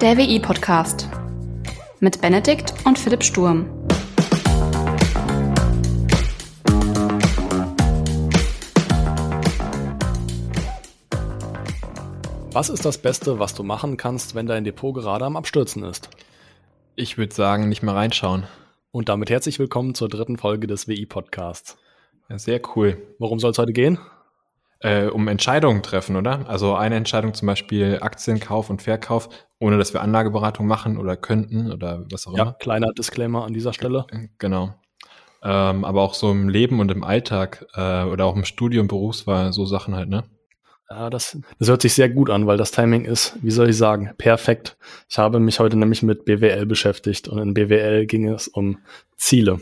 Der WI-Podcast mit Benedikt und Philipp Sturm. Was ist das Beste, was du machen kannst, wenn dein Depot gerade am Abstürzen ist? Ich würde sagen, nicht mehr reinschauen. Und damit herzlich willkommen zur dritten Folge des WI-Podcasts. Ja, sehr cool. Worum soll es heute gehen? Äh, um Entscheidungen treffen, oder? Also eine Entscheidung zum Beispiel Aktienkauf und Verkauf, ohne dass wir Anlageberatung machen oder könnten oder was auch Ja, immer. kleiner Disclaimer an dieser Stelle. Genau. Ähm, aber auch so im Leben und im Alltag äh, oder auch im Studium, Berufswahl, so Sachen halt, ne? Ja, das, das hört sich sehr gut an, weil das Timing ist, wie soll ich sagen, perfekt. Ich habe mich heute nämlich mit BWL beschäftigt und in BWL ging es um Ziele.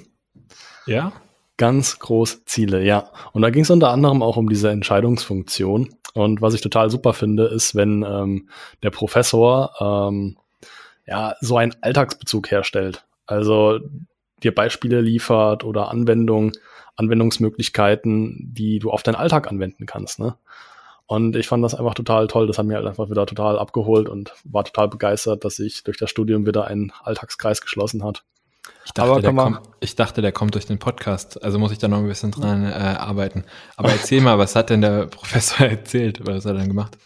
Ja? Ganz groß Ziele, ja. Und da ging es unter anderem auch um diese Entscheidungsfunktion. Und was ich total super finde, ist, wenn ähm, der Professor ähm, ja so einen Alltagsbezug herstellt. Also dir Beispiele liefert oder Anwendungen, Anwendungsmöglichkeiten, die du auf deinen Alltag anwenden kannst. Ne? Und ich fand das einfach total toll. Das hat mir halt einfach wieder total abgeholt und war total begeistert, dass sich durch das Studium wieder ein Alltagskreis geschlossen hat. Ich dachte, Aber der kommt, ich dachte, der kommt durch den Podcast. Also muss ich da noch ein bisschen dran äh, arbeiten. Aber erzähl mal, was hat denn der Professor erzählt? Was hat er denn gemacht?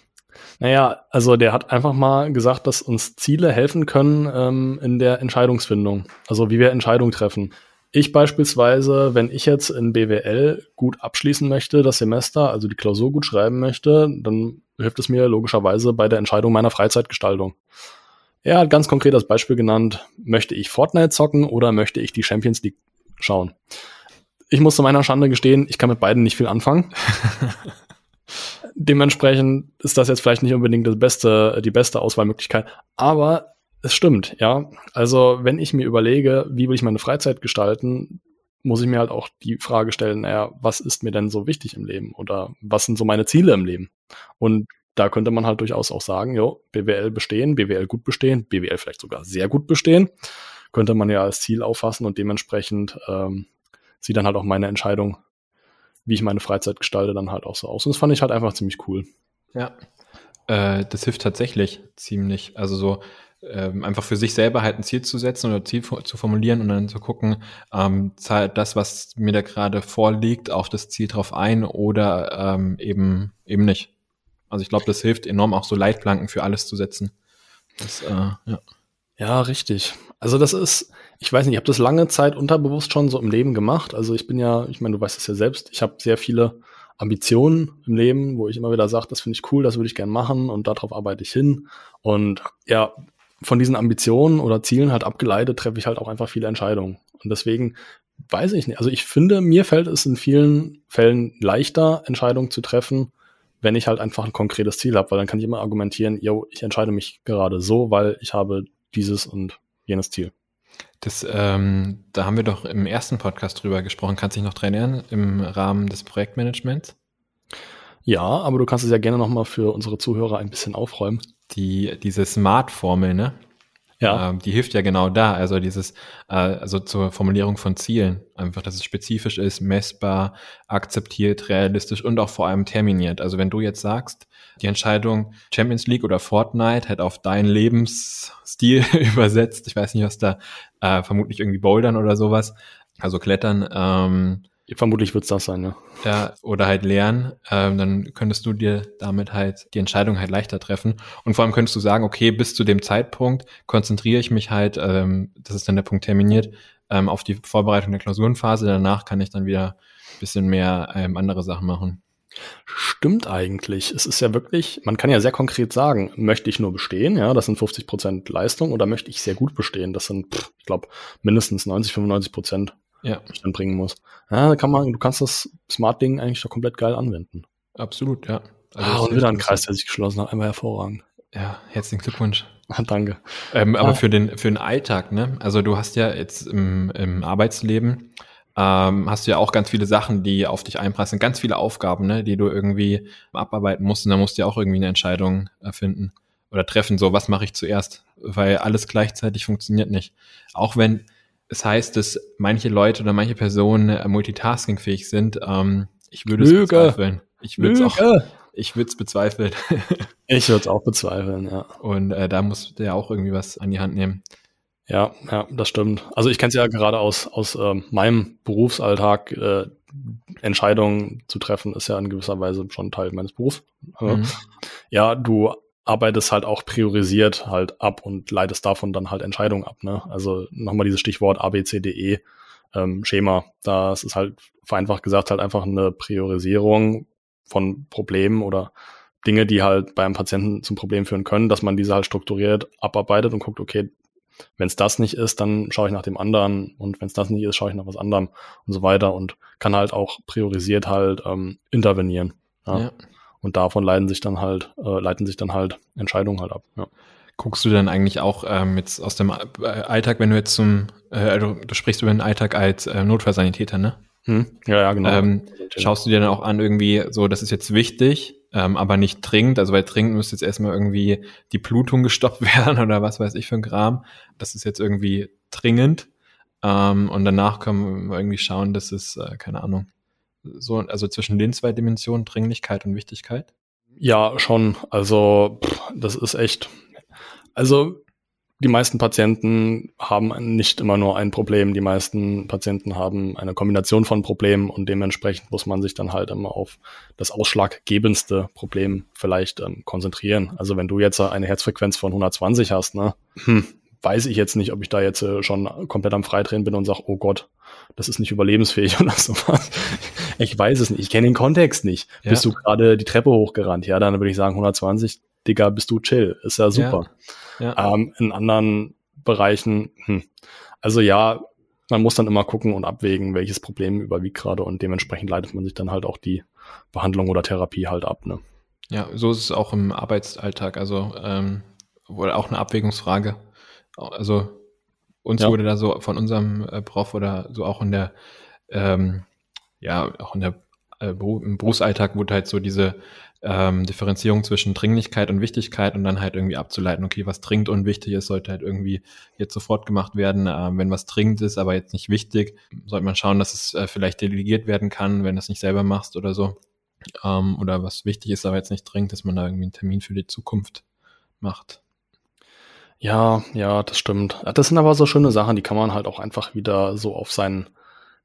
Naja, also der hat einfach mal gesagt, dass uns Ziele helfen können ähm, in der Entscheidungsfindung. Also wie wir Entscheidungen treffen. Ich beispielsweise, wenn ich jetzt in BWL gut abschließen möchte, das Semester, also die Klausur gut schreiben möchte, dann hilft es mir logischerweise bei der Entscheidung meiner Freizeitgestaltung. Er hat ganz konkret das Beispiel genannt, möchte ich Fortnite zocken oder möchte ich die Champions League schauen? Ich muss zu meiner Schande gestehen, ich kann mit beiden nicht viel anfangen. Dementsprechend ist das jetzt vielleicht nicht unbedingt das beste, die beste Auswahlmöglichkeit, aber es stimmt, ja. Also wenn ich mir überlege, wie will ich meine Freizeit gestalten, muss ich mir halt auch die Frage stellen, naja, was ist mir denn so wichtig im Leben oder was sind so meine Ziele im Leben? Und da könnte man halt durchaus auch sagen, jo, BWL bestehen, BWL gut bestehen, BWL vielleicht sogar sehr gut bestehen, könnte man ja als Ziel auffassen und dementsprechend ähm, sieht dann halt auch meine Entscheidung, wie ich meine Freizeit gestalte, dann halt auch so aus. Und das fand ich halt einfach ziemlich cool. Ja. Äh, das hilft tatsächlich ziemlich. Also so ähm, einfach für sich selber halt ein Ziel zu setzen oder Ziel zu formulieren und dann zu gucken, ähm, zahlt das, was mir da gerade vorliegt, auf das Ziel drauf ein oder ähm, eben eben nicht. Also ich glaube, das hilft enorm, auch so Leitplanken für alles zu setzen. Das, äh, ja. Ja, richtig. Also das ist, ich weiß nicht, ich habe das lange Zeit unterbewusst schon so im Leben gemacht. Also ich bin ja, ich meine, du weißt es ja selbst, ich habe sehr viele Ambitionen im Leben, wo ich immer wieder sage, das finde ich cool, das würde ich gern machen und darauf arbeite ich hin. Und ja, von diesen Ambitionen oder Zielen halt abgeleitet, treffe ich halt auch einfach viele Entscheidungen. Und deswegen weiß ich nicht. Also ich finde, mir fällt es in vielen Fällen leichter, Entscheidungen zu treffen, wenn ich halt einfach ein konkretes Ziel habe, weil dann kann ich immer argumentieren, yo, ich entscheide mich gerade so, weil ich habe dieses und jenes Ziel. Das, ähm, da haben wir doch im ersten Podcast drüber gesprochen. Kannst du dich noch dran erinnern? Im Rahmen des Projektmanagements? Ja, aber du kannst es ja gerne nochmal für unsere Zuhörer ein bisschen aufräumen. Die, diese Smart-Formel, ne? Ja, Ähm, die hilft ja genau da. Also dieses, äh, also zur Formulierung von Zielen. Einfach, dass es spezifisch ist, messbar, akzeptiert, realistisch und auch vor allem terminiert. Also wenn du jetzt sagst, die Entscheidung Champions League oder Fortnite halt auf deinen Lebensstil übersetzt, ich weiß nicht, was da, äh, vermutlich irgendwie Bouldern oder sowas, also Klettern, ähm, vermutlich wird es das sein, ja. ja, oder halt lernen, ähm, dann könntest du dir damit halt die Entscheidung halt leichter treffen. Und vor allem könntest du sagen, okay, bis zu dem Zeitpunkt konzentriere ich mich halt, ähm, das ist dann der Punkt terminiert, ähm, auf die Vorbereitung der Klausurenphase. Danach kann ich dann wieder ein bisschen mehr ähm, andere Sachen machen. Stimmt eigentlich. Es ist ja wirklich, man kann ja sehr konkret sagen, möchte ich nur bestehen, ja, das sind 50 Prozent Leistung, oder möchte ich sehr gut bestehen, das sind, pff, ich glaube, mindestens 90, 95 Prozent, Ja, dann bringen muss. Ja, kann man, du kannst das Smart-Ding eigentlich doch komplett geil anwenden. absolut, ja. Also ah, und wieder ein. Kreis, der sich geschlossen hat, einmal hervorragend. Ja, herzlichen Glückwunsch. Ah, danke. Ähm, aber Ah. für den, für den Alltag, ne? Also du hast ja jetzt im, im Arbeitsleben, ähm, hast du ja auch ganz viele Sachen, die auf dich einprasseln, ganz viele Aufgaben, ne, die du irgendwie abarbeiten musst. Und da musst du ja auch irgendwie eine Entscheidung erfinden oder treffen, so was mache ich zuerst, weil alles gleichzeitig funktioniert nicht. Auch wenn es heißt, dass manche Leute oder manche Personen äh, multitaskingfähig sind, ähm, ich würde es bezweifeln. Ich würde es auch, ich würde es bezweifeln. Ich würde es auch bezweifeln, ja. Und äh, da musst du ja auch irgendwie was an die Hand nehmen. Ja, ja, das stimmt. Also ich kenne es ja gerade aus, aus ähm, meinem Berufsalltag. Äh, Entscheidungen zu treffen, ist ja in gewisser Weise schon Teil meines Berufs. Mhm. Ja, du arbeitest halt auch priorisiert halt ab und leitest davon dann halt Entscheidungen ab. Ne? Also nochmal dieses Stichwort ABCDE ähm, Schema. Das ist halt vereinfacht gesagt halt einfach eine Priorisierung von Problemen oder Dinge, die halt beim Patienten zum Problem führen können, dass man diese halt strukturiert abarbeitet und guckt, okay, wenn es das nicht ist, dann schaue ich nach dem anderen und wenn es das nicht ist, schaue ich nach was anderem und so weiter und kann halt auch priorisiert halt ähm, intervenieren. Ja. ja. Und davon leiten sich dann halt, äh, leiten sich dann halt Entscheidungen halt ab. Ja. Guckst du dann eigentlich auch ähm, jetzt aus dem äh, Alltag, wenn du jetzt zum, äh, also du sprichst über den Alltag als äh, Notfallsanitäter, ne? Hm? Ja, ja, genau. Ähm, schaust du dir dann auch an, irgendwie so, das ist jetzt wichtig, ähm, aber nicht dringend. Also bei dringend müsste jetzt erstmal irgendwie die Blutung gestoppt werden oder was weiß ich für ein Kram. Das ist jetzt irgendwie dringend. Ähm, und danach können wir irgendwie schauen, dass es, äh, keine Ahnung, so, also zwischen den zwei Dimensionen, Dringlichkeit und Wichtigkeit? Ja, schon. Also, pff, das ist echt. Also, die meisten Patienten haben nicht immer nur ein Problem. Die meisten Patienten haben eine Kombination von Problemen und dementsprechend muss man sich dann halt immer auf das ausschlaggebendste Problem vielleicht ähm, konzentrieren. Also wenn du jetzt eine Herzfrequenz von 120 hast, ne, hm, weiß ich jetzt nicht, ob ich da jetzt äh, schon komplett am Freidrehen bin und sage, oh Gott, das ist nicht überlebensfähig oder sowas. Ich weiß es nicht. Ich kenne den Kontext nicht. Ja. Bist du gerade die Treppe hochgerannt? Ja, dann würde ich sagen 120, Digga, bist du chill. Ist ja super. Ja. Ja. Ähm, in anderen Bereichen, hm. also ja, man muss dann immer gucken und abwägen, welches Problem überwiegt gerade und dementsprechend leitet man sich dann halt auch die Behandlung oder Therapie halt ab. Ne? Ja, so ist es auch im Arbeitsalltag. Also ähm, wohl auch eine Abwägungsfrage. Also uns ja. wurde da so von unserem äh, Prof oder so auch in der, ähm, ja, auch in der äh, im Berufsalltag wurde halt so diese ähm, Differenzierung zwischen Dringlichkeit und Wichtigkeit und dann halt irgendwie abzuleiten, okay, was dringend und wichtig ist, sollte halt irgendwie jetzt sofort gemacht werden. Ähm, wenn was dringend ist, aber jetzt nicht wichtig, sollte man schauen, dass es äh, vielleicht delegiert werden kann, wenn du es nicht selber machst oder so. Ähm, oder was wichtig ist, aber jetzt nicht dringend, dass man da irgendwie einen Termin für die Zukunft macht. Ja, ja, das stimmt. Das sind aber so schöne Sachen, die kann man halt auch einfach wieder so auf seinen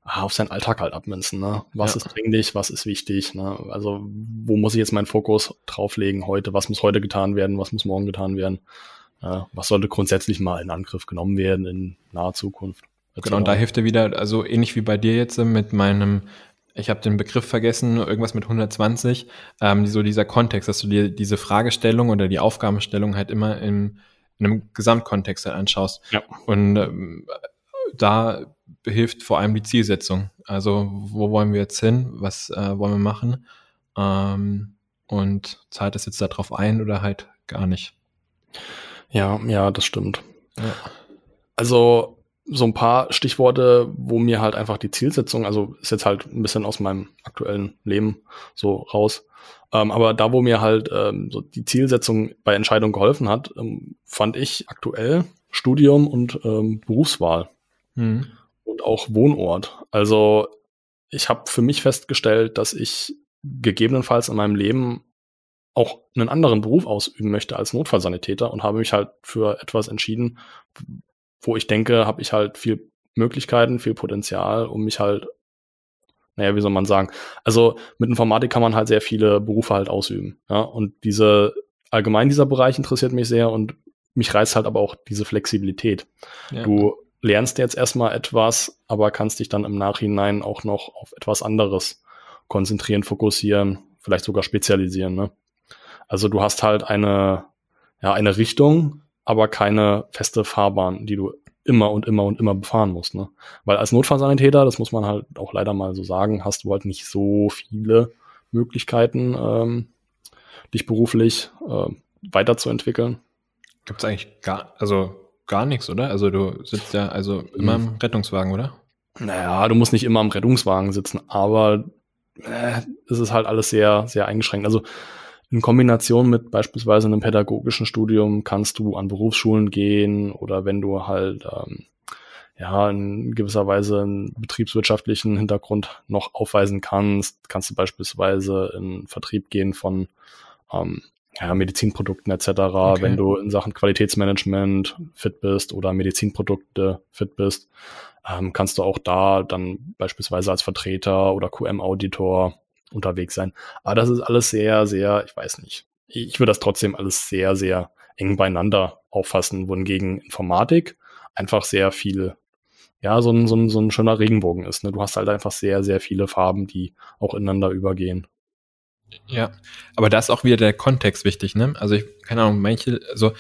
auf seinen Alltag halt abmünzen. Ne? Was ja. ist dringlich, was ist wichtig? Ne? Also wo muss ich jetzt meinen Fokus drauflegen heute? Was muss heute getan werden? Was muss morgen getan werden? Äh, was sollte grundsätzlich mal in Angriff genommen werden in naher Zukunft? Genau, und da hilft er wieder, also ähnlich wie bei dir jetzt mit meinem, ich habe den Begriff vergessen, irgendwas mit 120, ähm, so dieser Kontext, dass du dir diese Fragestellung oder die Aufgabenstellung halt immer in, in einem Gesamtkontext halt anschaust. Ja. Und ähm, da hilft vor allem die Zielsetzung. Also wo wollen wir jetzt hin? Was äh, wollen wir machen? Ähm, und zahlt das jetzt darauf ein oder halt gar nicht? Ja, ja, das stimmt. Ja. Also so ein paar Stichworte, wo mir halt einfach die Zielsetzung, also ist jetzt halt ein bisschen aus meinem aktuellen Leben so raus. Ähm, aber da, wo mir halt ähm, so die Zielsetzung bei Entscheidungen geholfen hat, ähm, fand ich aktuell Studium und ähm, Berufswahl. Mhm und auch Wohnort. Also ich habe für mich festgestellt, dass ich gegebenenfalls in meinem Leben auch einen anderen Beruf ausüben möchte als Notfallsanitäter und habe mich halt für etwas entschieden, wo ich denke, habe ich halt viel Möglichkeiten, viel Potenzial, um mich halt, naja, wie soll man sagen, also mit Informatik kann man halt sehr viele Berufe halt ausüben. Ja, und diese, allgemein dieser Bereich interessiert mich sehr und mich reizt halt aber auch diese Flexibilität. Ja. Du lernst jetzt erstmal etwas, aber kannst dich dann im Nachhinein auch noch auf etwas anderes konzentrieren, fokussieren, vielleicht sogar spezialisieren. Ne? Also du hast halt eine, ja, eine Richtung, aber keine feste Fahrbahn, die du immer und immer und immer befahren musst. Ne? Weil als Notfallsanitäter, das muss man halt auch leider mal so sagen, hast du halt nicht so viele Möglichkeiten, ähm, dich beruflich äh, weiterzuentwickeln. Gibt es eigentlich gar, also gar nichts, oder? Also du sitzt ja also immer im Rettungswagen, oder? Naja, du musst nicht immer im Rettungswagen sitzen, aber äh, es ist halt alles sehr, sehr eingeschränkt. Also in Kombination mit beispielsweise einem pädagogischen Studium kannst du an Berufsschulen gehen oder wenn du halt ähm, ja in gewisser Weise einen betriebswirtschaftlichen Hintergrund noch aufweisen kannst, kannst du beispielsweise in Vertrieb gehen von ähm, ja, Medizinprodukten etc., okay. wenn du in Sachen Qualitätsmanagement fit bist oder Medizinprodukte fit bist, ähm, kannst du auch da dann beispielsweise als Vertreter oder QM-Auditor unterwegs sein. Aber das ist alles sehr, sehr, ich weiß nicht. Ich würde das trotzdem alles sehr, sehr eng beieinander auffassen, wohingegen Informatik einfach sehr viel, ja, so ein, so ein, so ein schöner Regenbogen ist. Ne? Du hast halt einfach sehr, sehr viele Farben, die auch ineinander übergehen. Ja, aber da ist auch wieder der Kontext wichtig, ne? Also ich, keine Ahnung, manche, also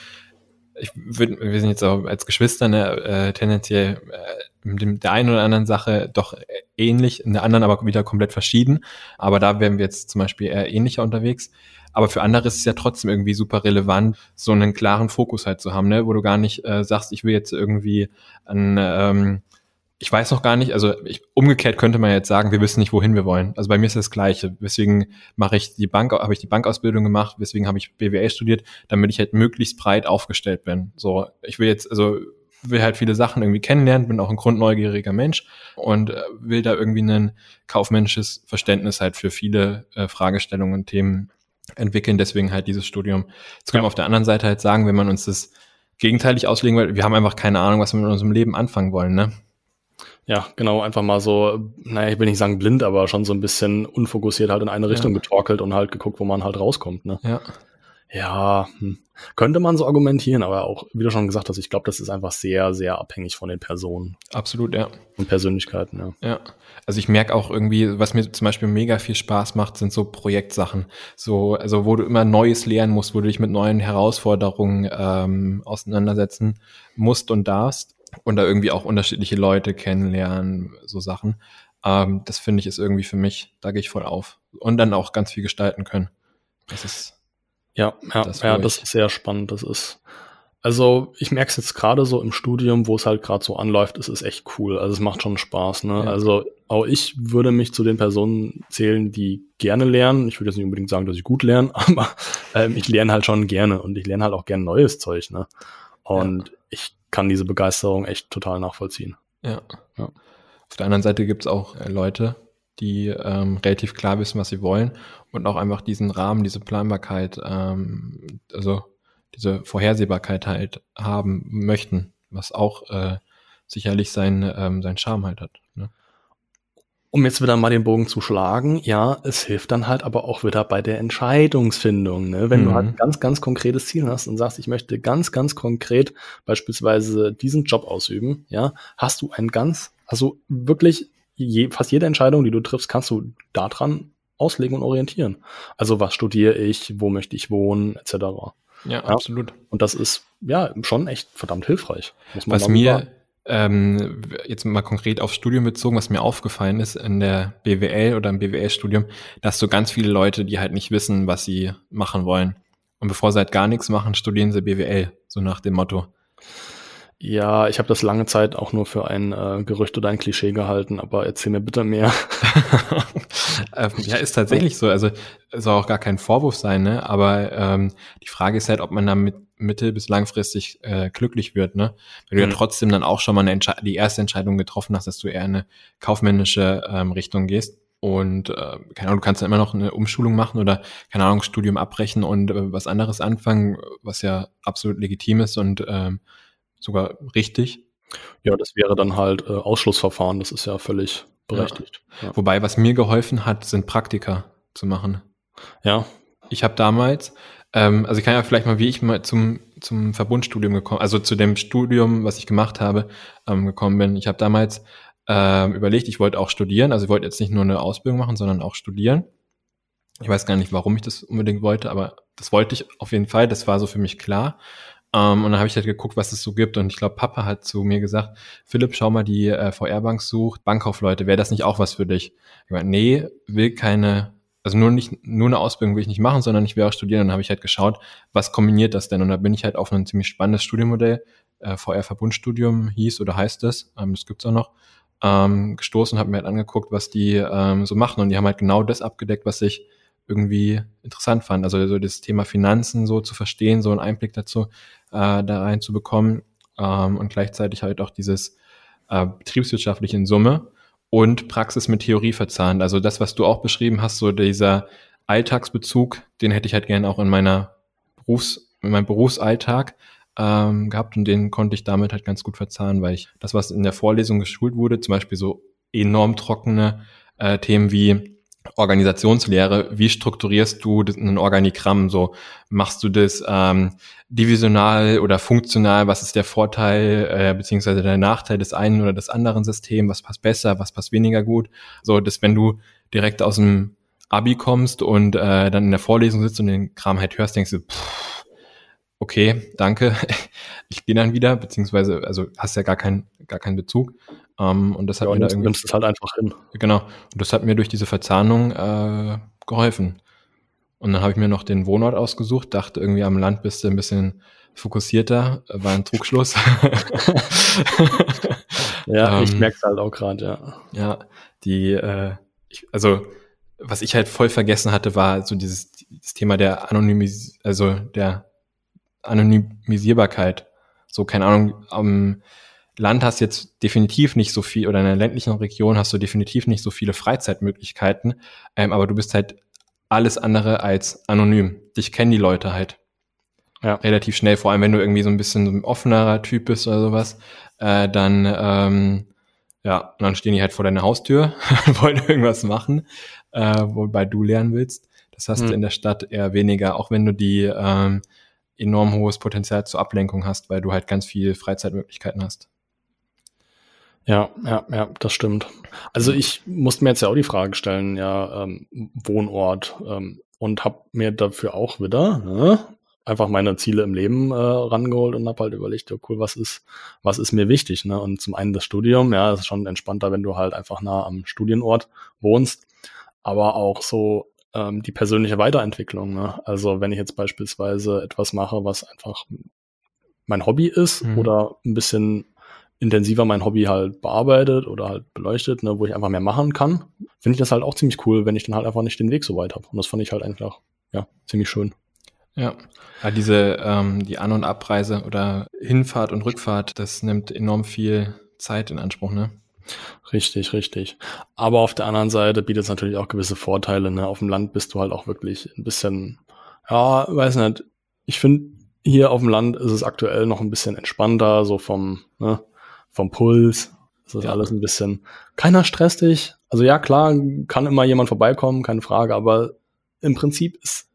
ich würde, wir sind jetzt auch als Geschwister ne, äh, tendenziell äh, mit der einen oder anderen Sache doch ähnlich, in der anderen aber wieder komplett verschieden. Aber da wären wir jetzt zum Beispiel eher ähnlicher unterwegs. Aber für andere ist es ja trotzdem irgendwie super relevant, so einen klaren Fokus halt zu haben, ne? wo du gar nicht äh, sagst, ich will jetzt irgendwie ein ähm, ich weiß noch gar nicht, also ich, umgekehrt könnte man jetzt sagen, wir wissen nicht, wohin wir wollen. Also bei mir ist das Gleiche. Deswegen mache ich die Bank, habe ich die Bankausbildung gemacht, deswegen habe ich BWL studiert, damit ich halt möglichst breit aufgestellt bin. So, ich will jetzt, also will halt viele Sachen irgendwie kennenlernen, bin auch ein grundneugieriger Mensch und äh, will da irgendwie ein kaufmännisches Verständnis halt für viele äh, Fragestellungen und Themen entwickeln. Deswegen halt dieses Studium. Jetzt können ja. wir auf der anderen Seite halt sagen, wenn man uns das gegenteilig auslegen will, wir haben einfach keine Ahnung, was wir mit unserem Leben anfangen wollen, ne? Ja, genau, einfach mal so, naja, ich will nicht sagen blind, aber schon so ein bisschen unfokussiert halt in eine Richtung ja. getorkelt und halt geguckt, wo man halt rauskommt, ne? Ja. Ja, hm. könnte man so argumentieren, aber auch, wie du schon gesagt hast, ich glaube, das ist einfach sehr, sehr abhängig von den Personen. Absolut, ja. Und Persönlichkeiten, ja. Ja. Also ich merke auch irgendwie, was mir zum Beispiel mega viel Spaß macht, sind so Projektsachen. So, also wo du immer Neues lernen musst, wo du dich mit neuen Herausforderungen ähm, auseinandersetzen musst und darfst und da irgendwie auch unterschiedliche Leute kennenlernen, so Sachen. Ähm, das finde ich ist irgendwie für mich, da gehe ich voll auf. Und dann auch ganz viel gestalten können. Das ist. Ja, ja, das, ja, das ist sehr spannend. Das ist. Also ich merke es jetzt gerade so im Studium, wo es halt gerade so anläuft, es ist echt cool. Also es macht schon Spaß. Ne? Ja. Also auch ich würde mich zu den Personen zählen, die gerne lernen. Ich würde jetzt nicht unbedingt sagen, dass ich gut lerne, aber ähm, ich lerne halt schon gerne und ich lerne halt auch gerne neues Zeug. Ne? Und ja. ich kann diese Begeisterung echt total nachvollziehen. Ja. ja. Auf der anderen Seite gibt es auch äh, Leute, die ähm, relativ klar wissen, was sie wollen und auch einfach diesen Rahmen, diese Planbarkeit, ähm, also diese Vorhersehbarkeit halt haben möchten, was auch äh, sicherlich sein, ähm, sein Charme halt hat. Um jetzt wieder mal den Bogen zu schlagen, ja, es hilft dann halt aber auch wieder bei der Entscheidungsfindung. Ne? Wenn mhm. du halt ein ganz, ganz konkretes Ziel hast und sagst, ich möchte ganz, ganz konkret beispielsweise diesen Job ausüben, ja, hast du ein ganz, also wirklich je, fast jede Entscheidung, die du triffst, kannst du daran auslegen und orientieren. Also was studiere ich, wo möchte ich wohnen, etc. Ja, ja, absolut. Und das ist ja schon echt verdammt hilfreich. was mir, ähm, jetzt mal konkret aufs Studium bezogen, was mir aufgefallen ist in der BWL oder im BWL-Studium, dass so ganz viele Leute, die halt nicht wissen, was sie machen wollen. Und bevor sie halt gar nichts machen, studieren sie BWL, so nach dem Motto. Ja, ich habe das lange Zeit auch nur für ein äh, Gerücht oder ein Klischee gehalten, aber erzähl mir bitte mehr. ähm, ja, ist tatsächlich so. Also soll auch gar kein Vorwurf sein, ne? Aber ähm, die Frage ist halt, ob man damit mittel- bis langfristig äh, glücklich wird, ne? Weil du mhm. ja trotzdem dann auch schon mal eine die erste Entscheidung getroffen hast, dass du eher in eine kaufmännische ähm, Richtung gehst. Und äh, keine Ahnung, du kannst dann immer noch eine Umschulung machen oder keine Ahnung, Studium abbrechen und äh, was anderes anfangen, was ja absolut legitim ist und ähm, sogar richtig. Ja, das wäre dann halt äh, Ausschlussverfahren, das ist ja völlig berechtigt. Ja. Ja. Wobei, was mir geholfen hat, sind Praktika zu machen. Ja. Ich habe damals, ähm, also ich kann ja vielleicht mal, wie ich mal zum, zum Verbundstudium gekommen, also zu dem Studium, was ich gemacht habe, ähm, gekommen bin. Ich habe damals ähm, überlegt, ich wollte auch studieren, also ich wollte jetzt nicht nur eine Ausbildung machen, sondern auch studieren. Ich weiß gar nicht, warum ich das unbedingt wollte, aber das wollte ich auf jeden Fall, das war so für mich klar. Um, ähm, und dann habe ich halt geguckt, was es so gibt. Und ich glaube, Papa hat zu mir gesagt, Philipp, schau mal, die äh, VR-Bank sucht Bankkaufleute. Wäre das nicht auch was für dich? Ich meine, nee, will keine, also nur nicht, nur eine Ausbildung will ich nicht machen, sondern ich will auch studieren. Und dann habe ich halt geschaut, was kombiniert das denn? Und da bin ich halt auf ein ziemlich spannendes Studienmodell, äh, VR-Verbundstudium hieß oder heißt es, ähm, das gibt's auch noch, ähm, gestoßen und habe mir halt angeguckt, was die ähm, so machen. Und die haben halt genau das abgedeckt, was ich irgendwie interessant fand. Also so das Thema Finanzen so zu verstehen, so einen Einblick dazu äh, da rein zu bekommen ähm, und gleichzeitig halt auch dieses äh, betriebswirtschaftliche in Summe und Praxis mit Theorie verzahnt. Also das, was du auch beschrieben hast, so dieser Alltagsbezug, den hätte ich halt gerne auch in meiner Berufs, in meinem Berufsalltag ähm, gehabt und den konnte ich damit halt ganz gut verzahnen, weil ich das, was in der Vorlesung geschult wurde, zum Beispiel so enorm trockene äh, Themen wie Organisationslehre, wie strukturierst du ein Organigramm? So machst du das ähm, divisional oder funktional? Was ist der Vorteil äh, beziehungsweise der Nachteil des einen oder des anderen Systems? Was passt besser? Was passt weniger gut? So, dass wenn du direkt aus dem Abi kommst und äh, dann in der Vorlesung sitzt und den Kram halt hörst, denkst du, pff, okay, danke, ich gehe dann wieder, beziehungsweise also hast ja gar keinen gar keinen Bezug. Ähm, und das hat ja, mir da irgendwie. nimmst es halt einfach hin. Genau. Und das hat mir durch diese Verzahnung äh, geholfen. Und dann habe ich mir noch den Wohnort ausgesucht, dachte irgendwie am Land bist du ein bisschen fokussierter, war ein Trugschluss. ja, Ähm, ich merke es halt auch gerade, ja. Ja, die, äh, ich, also was ich halt voll vergessen hatte, war so dieses das Thema der Anonymis, also der Anonymisierbarkeit. So, keine Ahnung, am Land hast jetzt definitiv nicht so viel, oder in einer ländlichen Region hast du definitiv nicht so viele Freizeitmöglichkeiten, ähm, aber du bist halt alles andere als anonym. Dich kennen die Leute halt. Ja. Relativ schnell, vor allem wenn du irgendwie so ein bisschen so ein offenerer Typ bist oder sowas, äh, dann, ähm, ja, dann stehen die halt vor deiner Haustür und wollen irgendwas machen, äh, wobei du lernen willst. Das hast Hm. du in der Stadt eher weniger, auch wenn du die ähm, enorm hohes Potenzial zur Ablenkung hast, weil du halt ganz viel Freizeitmöglichkeiten hast. Ja, ja, ja, das stimmt. Also ich musste mir jetzt ja auch die Frage stellen, ja, ähm, Wohnort ähm, und habe mir dafür auch wieder ne, einfach meine Ziele im Leben äh, rangeholt und habe halt überlegt, ja, cool, was ist, was ist mir wichtig, ne? Und zum einen das Studium, ja, ist schon entspannter, wenn du halt einfach nah am Studienort wohnst, aber auch so ähm, die persönliche Weiterentwicklung, ne? Also wenn ich jetzt beispielsweise etwas mache, was einfach mein Hobby ist Mhm. oder ein bisschen intensiver mein Hobby halt bearbeitet oder halt beleuchtet, ne, wo ich einfach mehr machen kann, finde ich das halt auch ziemlich cool, wenn ich dann halt einfach nicht den Weg so weit habe. Und das fand ich halt einfach, ja, ziemlich schön. Ja, ja diese ähm, die An- und Abreise oder Hinfahrt und Rückfahrt, das nimmt enorm viel Zeit in Anspruch, ne? Richtig, richtig. Aber auf der anderen Seite bietet es natürlich auch gewisse Vorteile. Ne? Auf dem Land bist du halt auch wirklich ein bisschen, ja, weiß nicht. Ich finde, hier auf dem Land ist es aktuell noch ein bisschen entspannter, so vom, ne, vom Puls. Es ist Ja. alles ein bisschen, keiner stresst dich. Also ja, klar, kann immer jemand vorbeikommen, keine Frage, aber im Prinzip ist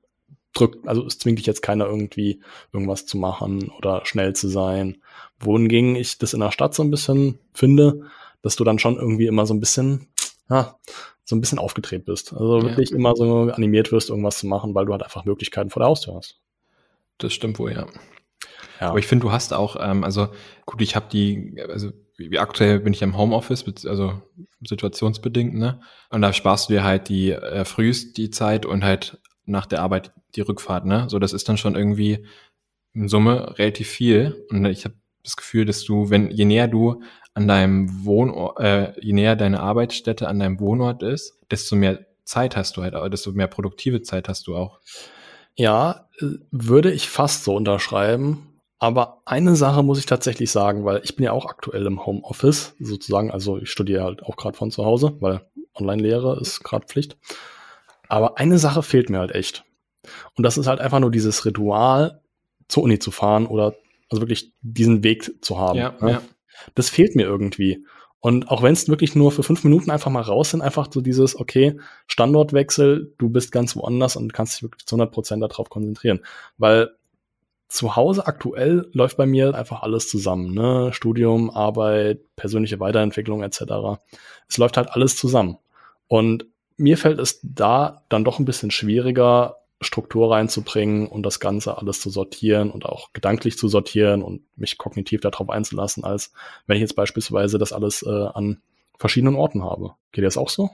drückt, also es zwingt dich jetzt keiner irgendwie irgendwas zu machen oder schnell zu sein. Wohingegen ich das in der Stadt so ein bisschen finde, dass du dann schon irgendwie immer so ein bisschen, ja, so ein bisschen aufgedreht bist. Also Ja. wirklich immer so animiert wirst, irgendwas zu machen, weil du halt einfach Möglichkeiten vor der Haustür hast. Das stimmt wohl, ja. Ja. Aber ich finde, du hast auch, ähm, also gut, ich habe die, also wie, aktuell bin ich im Homeoffice, also situationsbedingt, ne? Und da sparst du dir halt die äh, frühst die Zeit und halt nach der Arbeit die Rückfahrt, ne? So, das ist dann schon irgendwie in Summe relativ viel. Und ich habe das Gefühl, dass du, wenn je näher du an deinem Wohnort, äh, je näher deine Arbeitsstätte an deinem Wohnort ist, desto mehr Zeit hast du halt, desto mehr produktive Zeit hast du auch. Ja, äh, würde ich fast so unterschreiben. Aber eine Sache muss ich tatsächlich sagen, weil ich bin ja auch aktuell im Homeoffice sozusagen. Also ich studiere halt auch gerade von zu Hause, weil Online-Lehre ist gerade Pflicht. Aber eine Sache fehlt mir halt echt. Und das ist halt einfach nur dieses Ritual, zur Uni zu fahren oder also wirklich diesen Weg zu haben. Ja, ne? ja. Das fehlt mir irgendwie. Und auch wenn es wirklich nur für fünf Minuten einfach mal raus sind, einfach so dieses, okay, Standortwechsel, du bist ganz woanders und kannst dich wirklich zu 100 Prozent darauf konzentrieren. Weil zu Hause aktuell läuft bei mir einfach alles zusammen, ne? Studium, Arbeit, persönliche Weiterentwicklung etc. Es läuft halt alles zusammen. Und mir fällt es da dann doch ein bisschen schwieriger, Struktur reinzubringen und das Ganze alles zu sortieren und auch gedanklich zu sortieren und mich kognitiv darauf einzulassen, als wenn ich jetzt beispielsweise das alles äh, an verschiedenen Orten habe. Geht das auch so?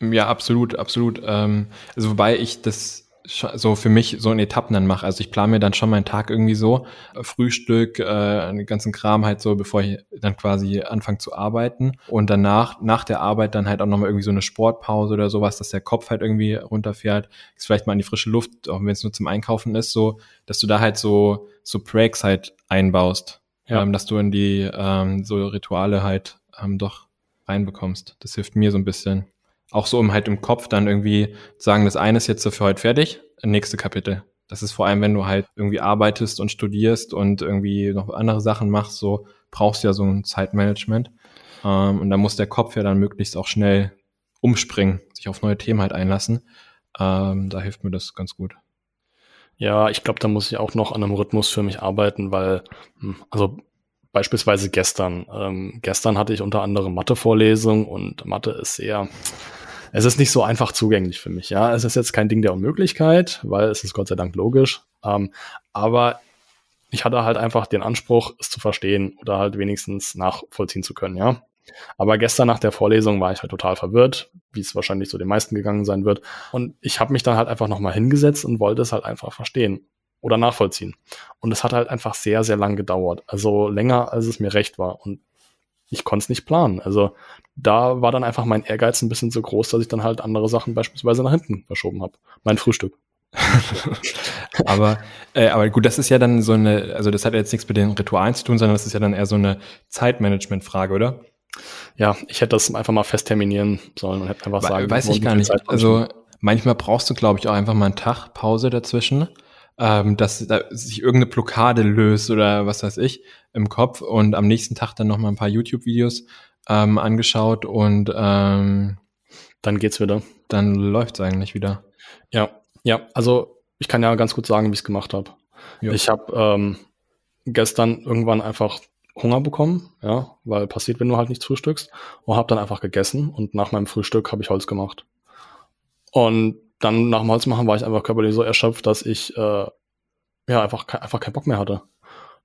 Ja, absolut, absolut. Ähm, also wobei ich das so für mich so in Etappen dann mache. Also ich plane mir dann schon meinen Tag irgendwie so, äh, Frühstück, äh, den ganzen Kram halt so, bevor ich dann quasi anfange zu arbeiten. Und danach, nach der Arbeit dann halt auch nochmal irgendwie so eine Sportpause oder sowas, dass der Kopf halt irgendwie runterfährt. Ist vielleicht mal in die frische Luft, auch wenn es nur zum Einkaufen ist, so, dass du da halt so, so Breaks halt einbaust. Ja. Ähm, dass du in die ähm, so Rituale halt ähm, doch reinbekommst. Das hilft mir so ein bisschen. Auch so, um halt im Kopf dann irgendwie zu sagen, das eine ist jetzt so für heute fertig, nächste Kapitel. Das ist vor allem, wenn du halt irgendwie arbeitest und studierst und irgendwie noch andere Sachen machst, so brauchst du ja so ein Zeitmanagement. Ähm, und da muss der Kopf ja dann möglichst auch schnell umspringen, sich auf neue Themen halt einlassen. Ähm, da hilft mir das ganz gut. Ja, ich glaube, da muss ich auch noch an einem Rhythmus für mich arbeiten, weil, hm, also beispielsweise gestern. Ähm, gestern hatte ich unter anderem Mathe-Vorlesung und Mathe ist sehr, es ist nicht so einfach zugänglich für mich. Ja, es ist jetzt kein Ding der Unmöglichkeit, weil es ist Gott sei Dank logisch. Ähm, aber ich hatte halt einfach den Anspruch, es zu verstehen oder halt wenigstens nachvollziehen zu können, ja. Aber gestern nach der Vorlesung war ich halt total verwirrt, wie es wahrscheinlich so den meisten gegangen sein wird. Und ich habe mich dann halt einfach nochmal hingesetzt und wollte es halt einfach verstehen oder nachvollziehen. Und es hat halt einfach sehr, sehr lang gedauert. Also länger, als es mir recht war. Und ich konnte es nicht planen. Also da war dann einfach mein Ehrgeiz ein bisschen so groß, dass ich dann halt andere Sachen beispielsweise nach hinten verschoben habe. Mein Frühstück. aber, äh, aber gut, das ist ja dann so eine, also das hat jetzt nichts mit den Ritualen zu tun, sondern das ist ja dann eher so eine Zeitmanagement-Frage, oder? Ja, ich hätte das einfach mal fest terminieren sollen und hätte einfach sagen, weiß ich gar nicht. Also manchmal brauchst du, glaube ich, auch einfach mal einen Tag Pause dazwischen, ähm, dass da sich irgendeine Blockade löst oder was weiß ich im Kopf und am nächsten Tag dann noch mal ein paar YouTube-Videos ähm, angeschaut und ähm, dann geht's wieder. Dann läuft's eigentlich wieder. Ja, ja, also ich kann ja ganz gut sagen, wie ich es gemacht habe. Ich habe ähm, gestern irgendwann einfach Hunger bekommen, ja, weil passiert, wenn du halt nicht frühstückst, und habe dann einfach gegessen und nach meinem Frühstück habe ich Holz gemacht. Und dann nach dem Holz machen war ich einfach körperlich so erschöpft, dass ich äh, ja einfach, einfach keinen Bock mehr hatte.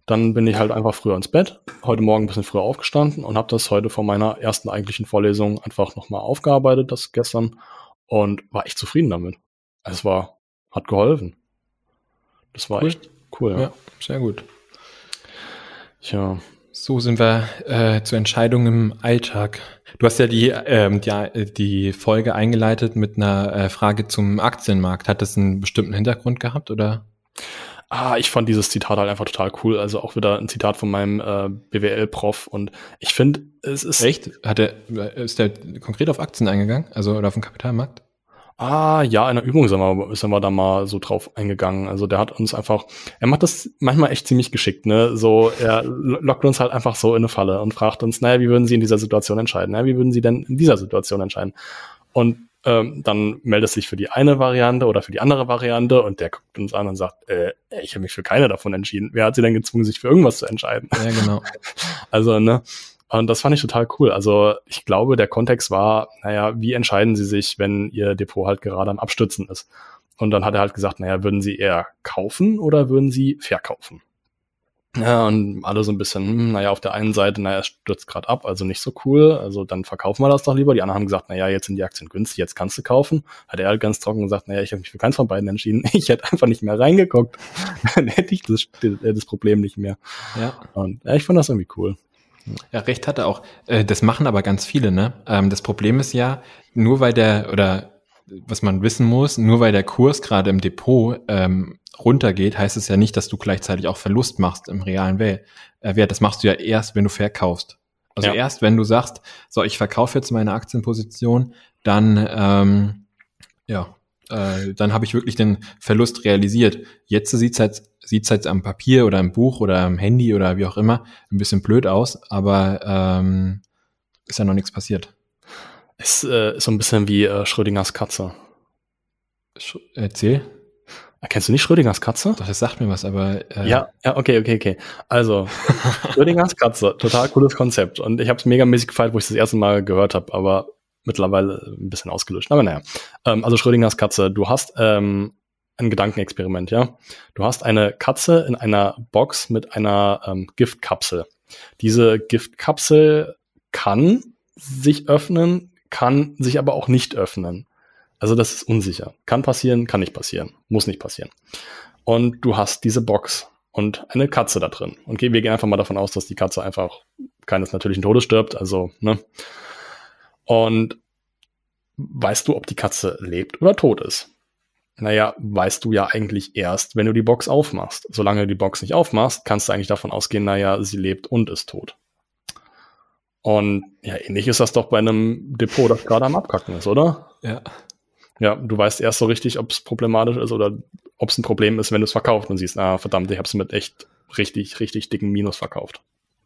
Dann bin ich halt einfach früher ins Bett, heute Morgen ein bisschen früher aufgestanden und habe das heute vor meiner ersten eigentlichen Vorlesung einfach nochmal aufgearbeitet, das gestern, und war echt zufrieden damit. Es war, hat geholfen. Das war cool. echt cool. Ja. ja, sehr gut. Tja. So sind wir äh, zur Entscheidung im Alltag. Du hast ja die, ähm, die, die Folge eingeleitet mit einer äh, Frage zum Aktienmarkt. Hat das einen bestimmten Hintergrund gehabt oder? Ah, ich fand dieses Zitat halt einfach total cool. Also auch wieder ein Zitat von meinem äh, BWL-Prof. Und ich finde, es ist. Echt? Hat er, ist der konkret auf Aktien eingegangen? Also oder auf den Kapitalmarkt? Ah, ja, in der Übung sind wir, sind wir da mal so drauf eingegangen. Also der hat uns einfach, er macht das manchmal echt ziemlich geschickt, ne? So, er lockt uns halt einfach so in eine Falle und fragt uns, naja, wie würden Sie in dieser Situation entscheiden? Naja, wie würden Sie denn in dieser Situation entscheiden? Und ähm, dann meldet sich für die eine Variante oder für die andere Variante und der guckt uns an und sagt, äh, ich habe mich für keine davon entschieden. Wer hat sie denn gezwungen, sich für irgendwas zu entscheiden? Ja, genau. also, ne? Und das fand ich total cool. Also ich glaube, der Kontext war, naja, wie entscheiden Sie sich, wenn Ihr Depot halt gerade am Abstützen ist? Und dann hat er halt gesagt, naja, würden Sie eher kaufen oder würden Sie verkaufen? Ja, und alle so ein bisschen, hm, naja, auf der einen Seite, naja, es stürzt gerade ab, also nicht so cool, also dann verkaufen wir das doch lieber. Die anderen haben gesagt, naja, jetzt sind die Aktien günstig, jetzt kannst du kaufen. Hat er halt ganz trocken gesagt, naja, ich habe mich für keins von beiden entschieden. Ich hätte einfach nicht mehr reingeguckt. dann hätte ich das, das Problem nicht mehr. Ja. Und ja, ich fand das irgendwie cool. Ja, recht hat er auch. Äh, das machen aber ganz viele, ne? Ähm, das Problem ist ja, nur weil der, oder was man wissen muss, nur weil der Kurs gerade im Depot ähm, runtergeht, heißt es ja nicht, dass du gleichzeitig auch Verlust machst im realen äh, Wert. Das machst du ja erst, wenn du verkaufst. Also ja. erst, wenn du sagst, so, ich verkaufe jetzt meine Aktienposition, dann, ähm, ja, äh, dann habe ich wirklich den Verlust realisiert. Jetzt sieht's halt, sieht's halt am Papier oder im Buch oder am Handy oder wie auch immer ein bisschen blöd aus, aber ähm, ist ja noch nichts passiert. Ist, äh, ist so ein bisschen wie äh, Schrödingers Katze. Sch Erzähl. Kennst du nicht Schrödingers Katze? Doch, das sagt mir was, aber. Äh ja, ja, okay, okay, okay. Also, Schrödingers Katze, total cooles Konzept. Und ich habe es megamäßig gefeiert, wo ich das erste Mal gehört habe, aber mittlerweile ein bisschen ausgelöscht. Aber naja. Ähm, also Schrödingers Katze, du hast ähm, ein Gedankenexperiment, ja. Du hast eine Katze in einer Box mit einer ähm, Giftkapsel. Diese Giftkapsel kann sich öffnen, kann sich aber auch nicht öffnen. Also das ist unsicher. Kann passieren, kann nicht passieren. Muss nicht passieren. Und du hast diese Box und eine Katze da drin. Und wir gehen einfach mal davon aus, dass die Katze einfach keines natürlichen Todes stirbt. Also, ne? Und weißt du, ob die Katze lebt oder tot ist? Naja, weißt du ja eigentlich erst, wenn du die Box aufmachst. Solange du die Box nicht aufmachst, kannst du eigentlich davon ausgehen, naja, sie lebt und ist tot. Und ja, ähnlich ist das doch bei einem Depot, das gerade am Abkacken ist, oder? Ja. ja, du weißt erst so richtig, ob es problematisch ist oder ob es ein Problem ist, wenn du es verkaufst und siehst, ah, verdammt, ich habe es mit echt richtig, richtig dicken Minus verkauft.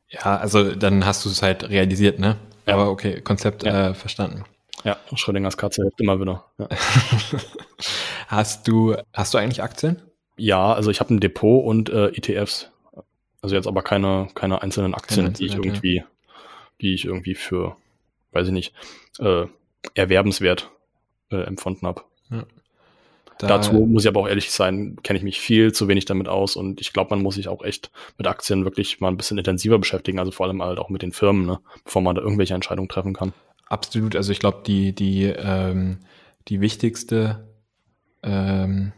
Ja, also dann hast du es halt realisiert, ne? Ja. Aber okay, Konzept ja. äh, verstanden. Ja, Schrödingers Katze hilft immer wieder. Ja. hast du, hast du eigentlich Aktien? Ja, also ich habe ein Depot und äh, ETFs. Also jetzt aber keine, keine einzelnen Aktien, keine die ich irgendwie, die ich irgendwie für, weiß ich nicht, äh, erwerbenswert äh, empfunden habe. Ja. Da Dazu muss ich aber auch ehrlich sein, kenne ich mich viel zu wenig damit aus und ich glaube, man muss sich auch echt mit Aktien wirklich mal ein bisschen intensiver beschäftigen, also vor allem halt auch mit den Firmen, ne, bevor man da irgendwelche Entscheidungen treffen kann. Absolut, also ich glaube, die, die, ähm, die wichtigste ähm,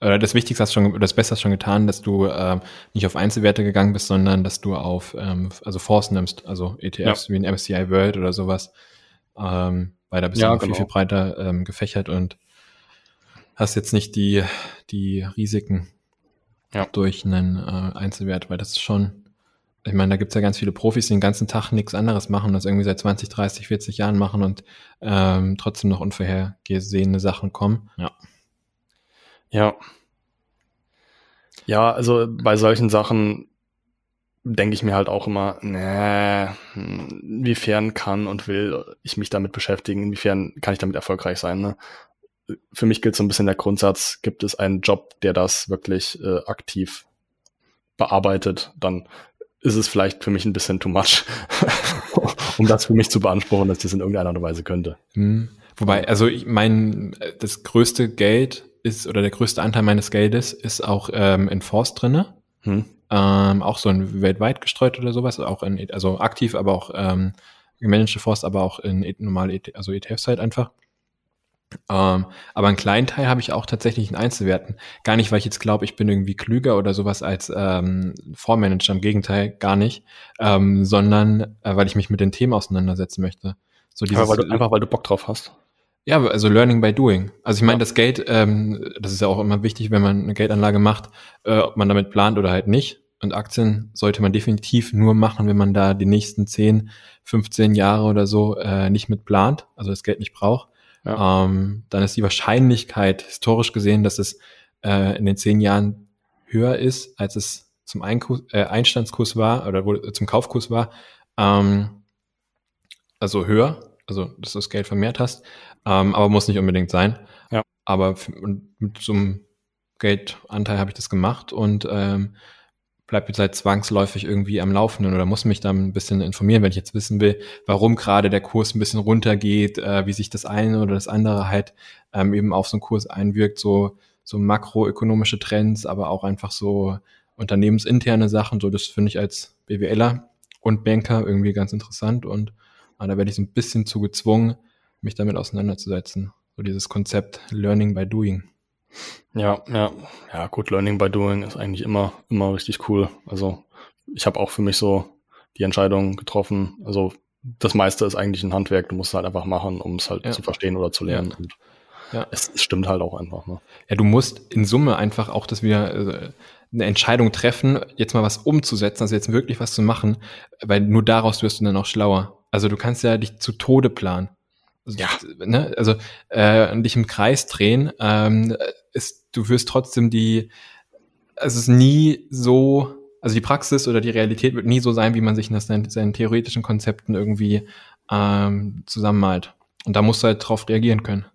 oder das Wichtigste hast schon, das Beste hast schon getan, dass du ähm, nicht auf Einzelwerte gegangen bist, sondern dass du auf ähm, also Fonds nimmst, also ETFs ja. wie ein MSCI World oder sowas, ähm, weil da bist ja, du genau. viel, viel breiter ähm, gefächert und hast jetzt nicht die, die Risiken ja. durch einen äh, Einzelwert, weil das ist schon, ich meine, da gibt's ja ganz viele Profis, die den ganzen Tag nichts anderes machen, das irgendwie seit 20, 30, 40 Jahren machen und ähm, trotzdem noch unvorhergesehene Sachen kommen. Ja. Ja. Ja, also bei solchen Sachen denke ich mir halt auch immer, nee, inwiefern kann und will ich mich damit beschäftigen, inwiefern kann ich damit erfolgreich sein. Ne? Für mich gilt so ein bisschen der Grundsatz, gibt es einen Job, der das wirklich äh, aktiv bearbeitet, dann ist es vielleicht für mich ein bisschen too much, um das für mich zu beanspruchen, dass ich das in irgendeiner Art und Weise könnte. Hm. Wobei, also ich mein, das größte Geld ist, oder der größte Anteil meines Geldes ist auch ähm, in Forst drinne. Hm. Ähm, auch so ein weltweit gestreut oder sowas, auch in, also aktiv, aber auch ähm, gemanagte Forst, aber auch in normale, also ETFs halt einfach. Ähm, aber einen kleinen Teil habe ich auch tatsächlich in Einzelwerten. Gar nicht, weil ich jetzt glaube, ich bin irgendwie klüger oder sowas als ähm, Fondsmanager, im Gegenteil, gar nicht, ähm, sondern äh, weil ich mich mit den Themen auseinandersetzen möchte. So dieses, weil du, einfach weil du Bock drauf hast. Ja, also Learning by Doing. Also ich meine, ja. das Geld, ähm, das ist ja auch immer wichtig, wenn man eine Geldanlage macht, äh, ob man damit plant oder halt nicht. Und Aktien sollte man definitiv nur machen, wenn man da die nächsten 10, 15 Jahre oder so äh, nicht mit plant, also das Geld nicht braucht ja. ähm, dann ist die Wahrscheinlichkeit historisch gesehen, dass es äh, in den zehn Jahren höher ist, als es zum Einkurs, äh, Einstandskurs war oder wo, zum Kaufkurs war, ähm, also höher, also dass du das Geld vermehrt hast, ähm, aber muss nicht unbedingt sein. Ja. Aber mit so einem Geldanteil habe ich das gemacht und ähm, bleibe jetzt halt zwangsläufig irgendwie am Laufenden oder muss mich da ein bisschen informieren, wenn ich jetzt wissen will, warum gerade der Kurs ein bisschen runtergeht, äh, wie sich das eine oder das andere halt ähm, eben auf so einen Kurs einwirkt, so, so makroökonomische Trends, aber auch einfach so unternehmensinterne Sachen, so das finde ich als BWLer und Banker irgendwie ganz interessant und äh, da werde ich so ein bisschen zu gezwungen, mich damit auseinanderzusetzen. So dieses Konzept Learning by Doing. Ja, ja, ja, gut, Learning by Doing ist eigentlich immer, immer richtig cool. Also ich habe auch für mich so die Entscheidung getroffen. Also das meiste ist eigentlich ein Handwerk, du musst es halt einfach machen, um es halt ja. zu verstehen oder zu lernen. Ja. Und ja. Es, es, stimmt halt auch einfach. Ne? Ja, du musst in Summe einfach auch, dass wir äh, eine Entscheidung treffen, jetzt mal was umzusetzen, also jetzt wirklich was zu machen, weil nur daraus wirst du dann auch schlauer. Also du kannst ja dich zu Tode planen. Also, ja. Ne, also äh, dich im Kreis drehen, ähm, ist, du wirst trotzdem die, also es ist nie so, also die Praxis oder die Realität wird nie so sein, wie man sich in seinen, seinen theoretischen Konzepten irgendwie ähm, zusammenmalt. Und da musst du halt drauf reagieren können.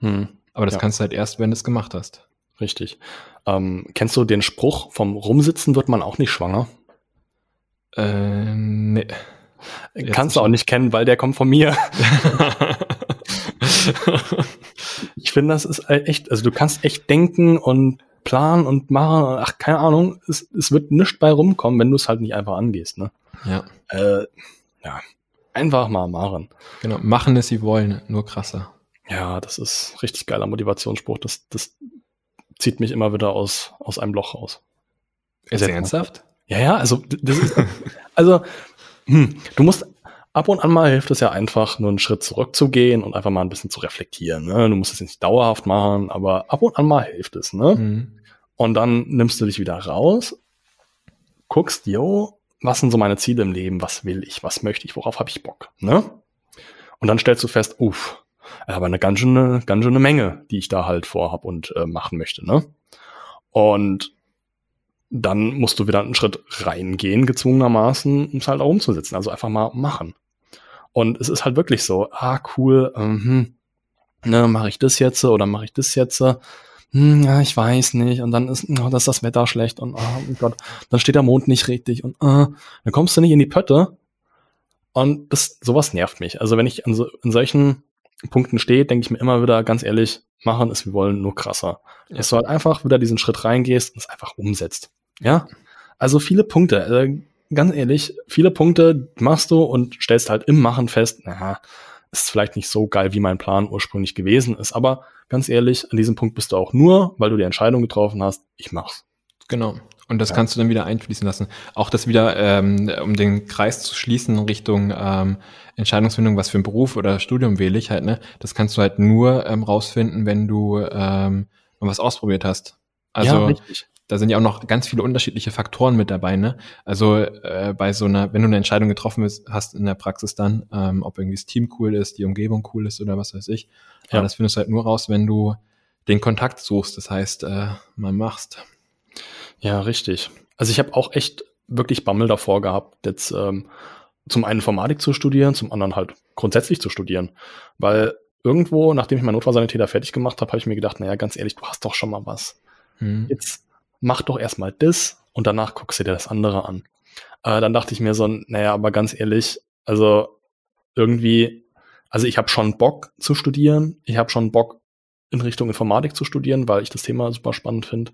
Hm. Aber das ja. kannst du halt erst, wenn du es gemacht hast. Richtig. Ähm, kennst du den Spruch, vom Rumsitzen wird man auch nicht schwanger? Äh, nee. Jetzt Kannst du auch nicht kennen, weil der kommt von mir. ich finde, das ist echt, also du kannst echt denken und planen und machen, ach, keine Ahnung, es, es wird nichts bei rumkommen, wenn du es halt nicht einfach angehst, ne? Ja. Äh, ja. Einfach mal machen. Genau, machen es sie wollen, nur krasser. Ja, das ist richtig geiler Motivationsspruch. Das, das zieht mich immer wieder aus, aus einem Loch raus. Ist ernsthaft? Ja, ja, also das ist, also hm, du musst ab und an mal hilft es ja einfach, nur einen Schritt zurückzugehen und einfach mal ein bisschen zu reflektieren. Ne? Du musst es nicht dauerhaft machen, aber ab und an mal hilft es. Ne? Mhm. Und dann nimmst du dich wieder raus, guckst, yo, was sind so meine Ziele im Leben? Was will ich? Was möchte ich? Worauf habe ich Bock? Ne? Und dann stellst du fest, uff, aber eine ganz schöne, ganz schöne Menge, die ich da halt vorhab und äh, machen möchte, ne? Und dann musst du wieder einen Schritt reingehen, gezwungenermaßen, um es halt auch umzusetzen. Also einfach mal machen. Und es ist halt wirklich so, ah, cool, ähm, ne, mache ich das jetzt oder mache ich das jetzt? Hm, ja, ich weiß nicht. Und dann ist, oh, das ist das Wetter schlecht und oh Gott, dann steht der Mond nicht richtig und uh, dann kommst du nicht in die Pötte. Und das, sowas nervt mich. Also wenn ich an, so, in solchen Punkten stehe, denke ich mir immer wieder ganz ehrlich, machen es, wir wollen nur krasser. Ja. Dass du halt einfach wieder diesen Schritt reingehst und es einfach umsetzt. Ja? Also viele Punkte, äh, ganz ehrlich, viele Punkte machst du und stellst halt im Machen fest, naja, ist vielleicht nicht so geil, wie mein Plan ursprünglich gewesen ist. Aber ganz ehrlich, an diesem Punkt bist du auch nur, weil du die Entscheidung getroffen hast, ich mach's. Genau. Und das ja. kannst du dann wieder einfließen lassen. Auch das wieder, ähm, um den Kreis zu schließen in Richtung ähm, Entscheidungsfindung, was für ein Beruf oder Studium wähle ich halt, ne? Das kannst du halt nur ähm, rausfinden, wenn du ähm, was ausprobiert hast. Also ja, richtig da sind ja auch noch ganz viele unterschiedliche Faktoren mit dabei, ne? Also äh, bei so einer, wenn du eine Entscheidung getroffen hast in der Praxis dann, ähm, ob irgendwie das Team cool ist, die Umgebung cool ist oder was weiß ich. Ja. Aber das findest du halt nur raus, wenn du den Kontakt suchst, das heißt, äh, mal machst. Ja, richtig. Also ich habe auch echt wirklich Bammel davor gehabt, jetzt ähm, zum einen Informatik zu studieren, zum anderen halt grundsätzlich zu studieren. Weil irgendwo, nachdem ich meinen Notfallsanitäter fertig gemacht habe, habe ich mir gedacht, naja, ganz ehrlich, du hast doch schon mal was. Hm. Jetzt mach doch erstmal das und danach guckst du dir das andere an. Äh, dann dachte ich mir so, naja, aber ganz ehrlich, also irgendwie, also ich habe schon Bock zu studieren, ich habe schon Bock in Richtung Informatik zu studieren, weil ich das Thema super spannend finde.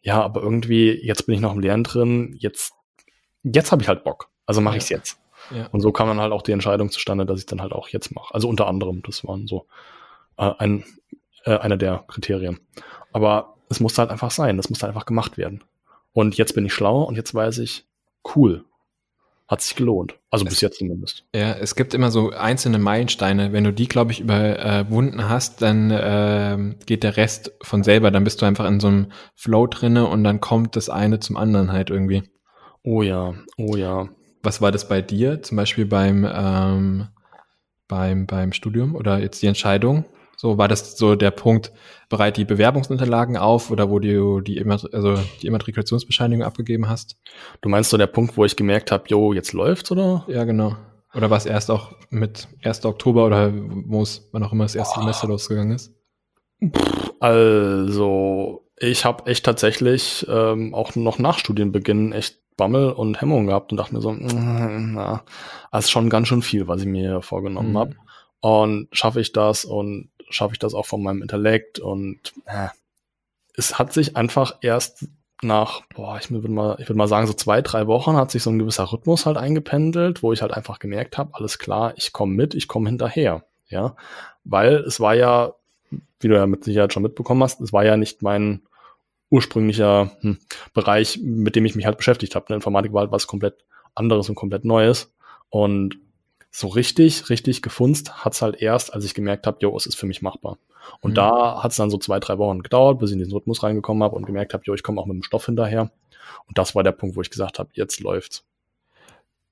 Ja, aber irgendwie, jetzt bin ich noch im Lernen drin, jetzt, jetzt habe ich halt Bock. Also mache ja. ich's jetzt. Ja. Und so kam dann halt auch die Entscheidung zustande, dass ich dann halt auch jetzt mache. Also unter anderem, das waren so äh, ein, äh, einer der Kriterien. Aber es musste halt einfach sein, das musste einfach gemacht werden. Und jetzt bin ich schlauer und jetzt weiß ich, cool, hat sich gelohnt. Also es, bis jetzt zumindest. Ja, es gibt immer so einzelne Meilensteine. Wenn du die, glaube ich, überwunden hast, dann äh, geht der Rest von selber. Dann bist du einfach in so einem Flow drinne und dann kommt das eine zum anderen halt irgendwie. Oh ja, oh ja. Was war das bei dir? Zum Beispiel beim ähm, beim beim Studium oder jetzt die Entscheidung? So war das so der Punkt, bereit die Bewerbungsunterlagen auf oder wo du die, also die Immatrikulationsbescheinigung abgegeben hast? Du meinst so der Punkt, wo ich gemerkt habe, jo, jetzt läuft's, oder? Ja, genau. Oder war es erst auch mit 1. Oktober oder wo es, wann auch immer das erste oh. Semester losgegangen ist? Also, ich habe echt tatsächlich ähm, auch noch nach Studienbeginn echt Bammel und Hemmung gehabt und dachte mir so, mm, na, das ist schon ganz schön viel, was ich mir vorgenommen mhm. habe. Und schaffe ich das und schaffe ich das auch von meinem Intellekt und äh, es hat sich einfach erst nach, boah, ich würde mal, ich würde mal sagen, so zwei, drei Wochen hat sich so ein gewisser Rhythmus halt eingependelt, wo ich halt einfach gemerkt habe, alles klar, ich komme mit, ich komme hinterher, ja, weil es war ja, wie du ja mit Sicherheit schon mitbekommen hast, es war ja nicht mein ursprünglicher hm, Bereich, mit dem ich mich halt beschäftigt habe. Ne? Informatik war halt was komplett anderes und komplett Neues und so richtig, richtig gefunzt hat's halt erst, als ich gemerkt habe, jo, es ist für mich machbar. Und mhm. da hat's dann so zwei, drei Wochen gedauert, bis ich in diesen Rhythmus reingekommen habe und gemerkt habe, jo, ich komme auch mit dem Stoff hinterher. Und das war der Punkt, wo ich gesagt habe, jetzt läuft's.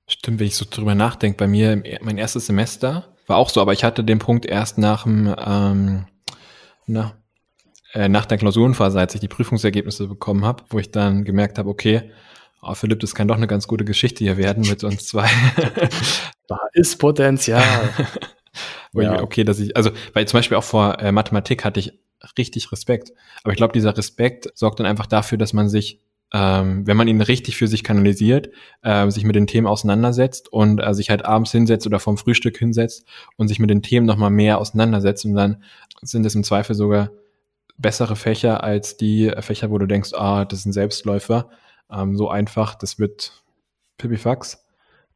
Stimmt, wenn ich so drüber nachdenke, bei mir mein erstes Semester war auch so, aber ich hatte den Punkt erst nach dem, ähm, na, äh, nach der Klausurenphase, als ich die Prüfungsergebnisse bekommen habe, wo ich dann gemerkt habe, okay, oh, Philipp, das kann doch eine ganz gute Geschichte hier werden mit uns zwei. da ist Potenzial. ja. Okay, dass ich, also, weil zum Beispiel auch vor äh, Mathematik hatte ich richtig Respekt. Aber ich glaube, dieser Respekt sorgt dann einfach dafür, dass man sich, ähm, wenn man ihn richtig für sich kanalisiert, äh, sich mit den Themen auseinandersetzt und äh, sich halt abends hinsetzt oder vom Frühstück hinsetzt und sich mit den Themen nochmal mehr auseinandersetzt und dann sind es im Zweifel sogar bessere Fächer als die Fächer, wo du denkst, ah, das ist ein Selbstläufer. Ähm, so einfach, das wird Pipifax.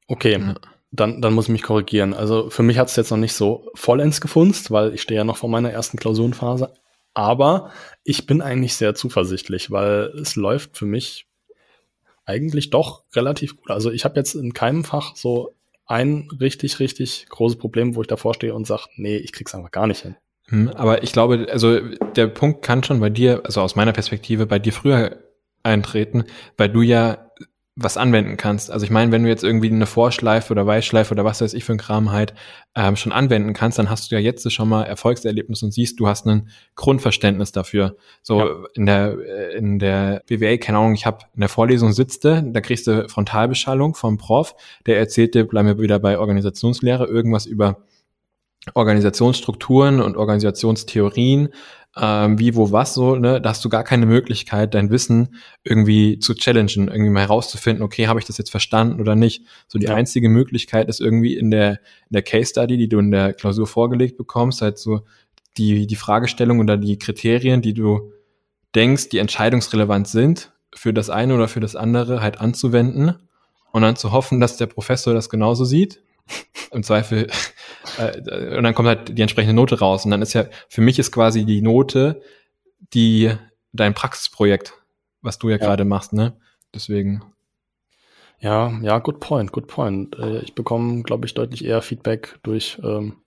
Okay, ja. dann, dann muss ich mich korrigieren. Also für mich hat es jetzt noch nicht so vollends gefunzt, weil ich stehe ja noch vor meiner ersten Klausurenphase. Aber ich bin eigentlich sehr zuversichtlich, weil es läuft für mich eigentlich doch relativ gut. Also ich habe jetzt in keinem Fach so ein richtig, richtig großes Problem, wo ich davor stehe und sage, nee, ich krieg's einfach gar nicht hin. Hm, aber ich glaube, also der Punkt kann schon bei dir, also aus meiner Perspektive, bei dir früher eintreten, weil du ja was anwenden kannst. Also ich meine, wenn du jetzt irgendwie eine Vorschleife oder Weißschleife oder was weiß ich für ein Kram halt ähm, schon anwenden kannst, dann hast du ja jetzt schon mal Erfolgserlebnis und siehst, du hast ein Grundverständnis dafür. So ja. in der äh, in der BWA, keine Ahnung, ich habe in der Vorlesung sitzte, da kriegst du Frontalbeschallung vom Prof, der erzählt dir, bleiben wir wieder bei Organisationslehre, irgendwas über Organisationsstrukturen und Organisationstheorien ähm, wie, wo, was so, ne, da hast du gar keine Möglichkeit, dein Wissen irgendwie zu challengen, irgendwie mal herauszufinden, okay, habe ich das jetzt verstanden oder nicht. So die ja. einzige Möglichkeit ist irgendwie in der, in der Case Study, die du in der Klausur vorgelegt bekommst, halt so die, die Fragestellung oder die Kriterien, die du denkst, die entscheidungsrelevant sind, für das eine oder für das andere halt anzuwenden und dann zu hoffen, dass der Professor das genauso sieht. Im Zweifel äh, und dann kommt halt die entsprechende Note raus. Und dann ist ja, für mich ist quasi die Note die dein Praxisprojekt, was du ja, ja. gerade machst, ne? Deswegen. Ja, ja, good point, good point. Äh, ich bekomme, glaube ich, deutlich eher Feedback durch ähm,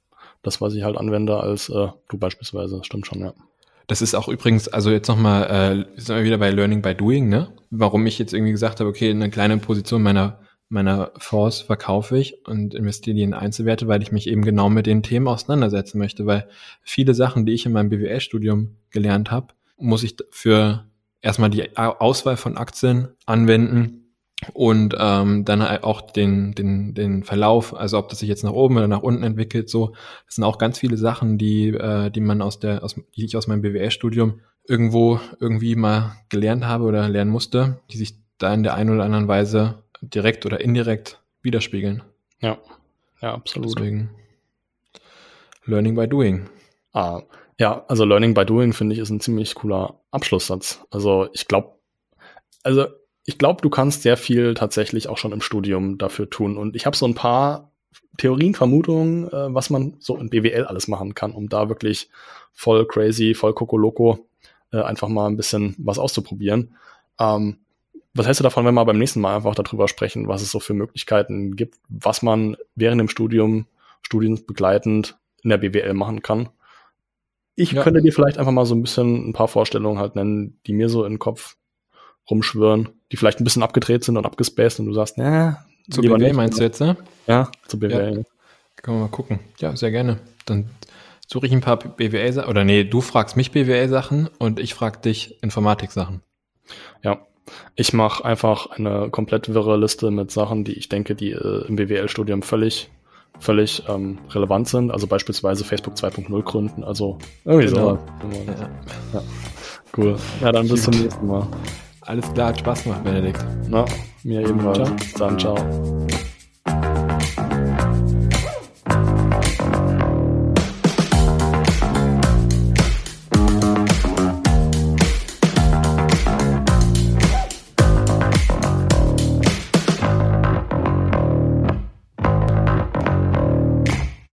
das, was ich halt anwende, als äh, du beispielsweise. Stimmt schon, ja. Das ist auch übrigens, also jetzt nochmal, äh, sind wir wieder bei Learning by Doing, ne? Warum ich jetzt irgendwie gesagt habe, okay, eine kleine Position meiner meiner Fonds verkaufe ich und investiere die in Einzelwerte, weil ich mich eben genau mit den Themen auseinandersetzen möchte, weil viele Sachen, die ich in meinem BWL-Studium gelernt habe, muss ich für erstmal die Auswahl von Aktien anwenden und ähm, dann auch den, den, den Verlauf, also ob das sich jetzt nach oben oder nach unten entwickelt, so, das sind auch ganz viele Sachen, die, äh, die man aus der, aus, die ich aus meinem BWL-Studium irgendwo irgendwie mal gelernt habe oder lernen musste, die sich da in der einen oder anderen Weise direkt oder indirekt widerspiegeln. Ja, ja, absolut. Deswegen Learning by Doing. Ah, ja, also Learning by Doing finde ich ist ein ziemlich cooler Abschlusssatz. Also ich glaube, also ich glaube, du kannst sehr viel tatsächlich auch schon im Studium dafür tun. Und ich habe so ein paar Theorien, Vermutungen, äh, was man so in BWL alles machen kann, um da wirklich voll crazy, voll Kokoloko äh, einfach mal ein bisschen was auszuprobieren. Ähm, was hältst du davon, wenn wir beim nächsten Mal einfach darüber sprechen, was es so für Möglichkeiten gibt, was man während dem Studium, studienbegleitend in der BWL machen kann? Ich ja. könnte dir vielleicht einfach mal so ein bisschen ein paar Vorstellungen halt nennen, die mir so in den Kopf rumschwirren, die vielleicht ein bisschen abgedreht sind und abgespaced und du sagst, ne, zu BWL nicht, meinst du jetzt, ne? Ja, zu BWL. Ja. Können wir mal gucken. Ja, sehr gerne. Dann suche ich ein paar BWL-Sachen, oder nee, du fragst mich BWL-Sachen und ich frag dich Informatik-Sachen. Ja, ich mache einfach eine komplett wirre Liste mit Sachen, die ich denke, die äh, im BWL-Studium völlig, völlig ähm, relevant sind. Also beispielsweise Facebook 2.0 gründen. Also irgendwie genau. so. Ja. ja. Cool. Ja, dann bis zum nächsten Mal. Alles klar, hat Spaß gemacht, Benedikt. Na, mir ebenfalls. Dann ciao.